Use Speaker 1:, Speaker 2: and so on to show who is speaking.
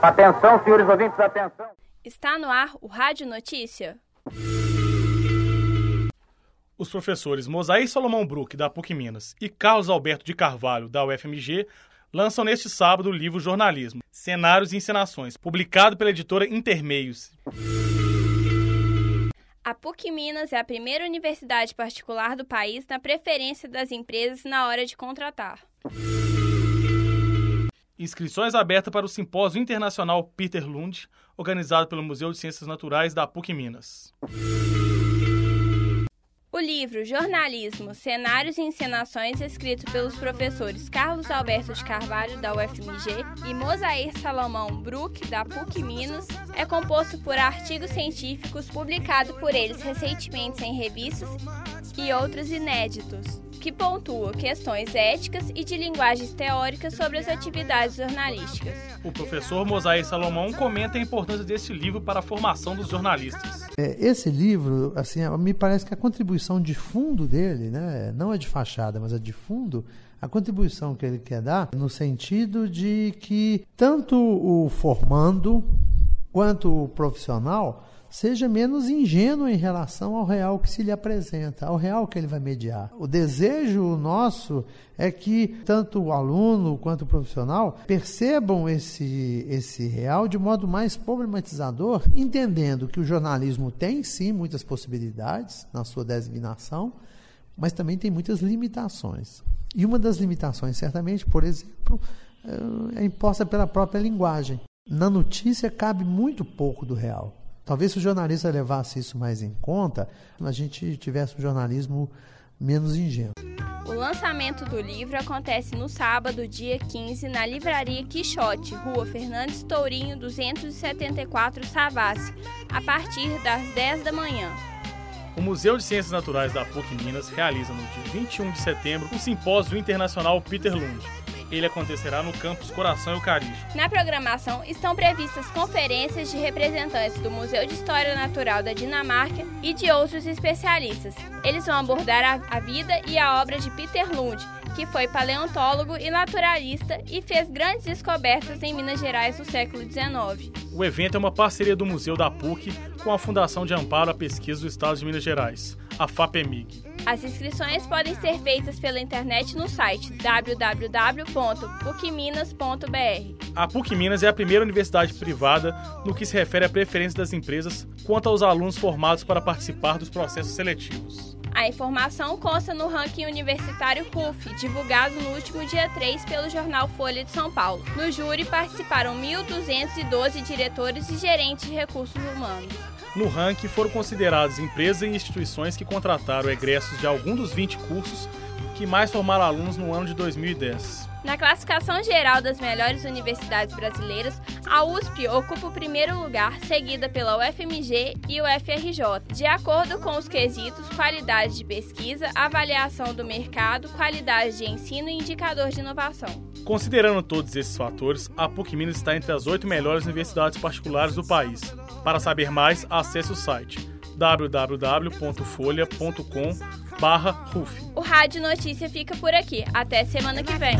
Speaker 1: Atenção, senhores ouvintes, atenção.
Speaker 2: Está no ar o Rádio Notícia.
Speaker 3: Os professores Mosaí Salomão Brook, da PUC Minas, e Carlos Alberto de Carvalho, da UFMG, lançam neste sábado o livro Jornalismo, Cenários e Encenações, publicado pela editora Intermeios.
Speaker 2: A PUC Minas é a primeira universidade particular do país na preferência das empresas na hora de contratar.
Speaker 3: Inscrições abertas para o Simpósio Internacional Peter Lund, organizado pelo Museu de Ciências Naturais da PUC Minas.
Speaker 2: Livro Jornalismo, Cenários e Encenações, escrito pelos professores Carlos Alberto de Carvalho, da UFMG, e Mosair Salomão Brook, da PUC Minas, é composto por artigos científicos publicados por eles recentemente em revistas e outros inéditos que pontua questões éticas e de linguagens teóricas sobre as atividades jornalísticas.
Speaker 3: O professor Mosaí Salomão comenta a importância desse livro para a formação dos jornalistas.
Speaker 4: É, esse livro, assim, me parece que a contribuição de fundo dele, né, não é de fachada, mas é de fundo, a contribuição que ele quer dar no sentido de que tanto o formando quanto o profissional seja menos ingênuo em relação ao real que se lhe apresenta, ao real que ele vai mediar. O desejo nosso é que tanto o aluno quanto o profissional percebam esse, esse real de modo mais problematizador, entendendo que o jornalismo tem sim muitas possibilidades na sua designação, mas também tem muitas limitações. E uma das limitações, certamente, por exemplo, é imposta pela própria linguagem. Na notícia cabe muito pouco do real. Talvez se o jornalista levasse isso mais em conta, a gente tivesse um jornalismo menos ingênuo.
Speaker 2: O lançamento do livro acontece no sábado, dia 15, na Livraria Quixote, Rua Fernandes Tourinho, 274, Savassi, a partir das 10 da manhã.
Speaker 3: O Museu de Ciências Naturais da PUC Minas realiza no dia 21 de setembro o Simpósio Internacional Peter Lund, ele acontecerá no campus Coração Eucarístico.
Speaker 2: Na programação estão previstas conferências de representantes do Museu de História Natural da Dinamarca e de outros especialistas. Eles vão abordar a, a vida e a obra de Peter Lund, que foi paleontólogo e naturalista e fez grandes descobertas em Minas Gerais no século XIX.
Speaker 3: O evento é uma parceria do Museu da PUC com a Fundação de Amparo à Pesquisa do Estado de Minas Gerais, a FAPEMIG.
Speaker 2: As inscrições podem ser feitas pela internet no site www.pucminas.br.
Speaker 3: A PUC Minas é a primeira universidade privada no que se refere à preferência das empresas quanto aos alunos formados para participar dos processos seletivos.
Speaker 2: A informação consta no ranking universitário RUF, divulgado no último dia 3 pelo jornal Folha de São Paulo. No júri participaram 1.212 diretores e gerentes de recursos humanos.
Speaker 3: No ranking foram consideradas empresas e instituições que contrataram egressos de algum dos 20 cursos que mais formaram alunos no ano de 2010.
Speaker 2: Na classificação geral das melhores universidades brasileiras, a USP ocupa o primeiro lugar, seguida pela UFMG e o FRJ, de acordo com os quesitos qualidade de pesquisa, avaliação do mercado, qualidade de ensino e indicador de inovação.
Speaker 3: Considerando todos esses fatores, a PUC Minas está entre as oito melhores universidades particulares do país. Para saber mais, acesse o site www.folha.com barra
Speaker 2: O Rádio Notícia fica por aqui. Até semana que vem.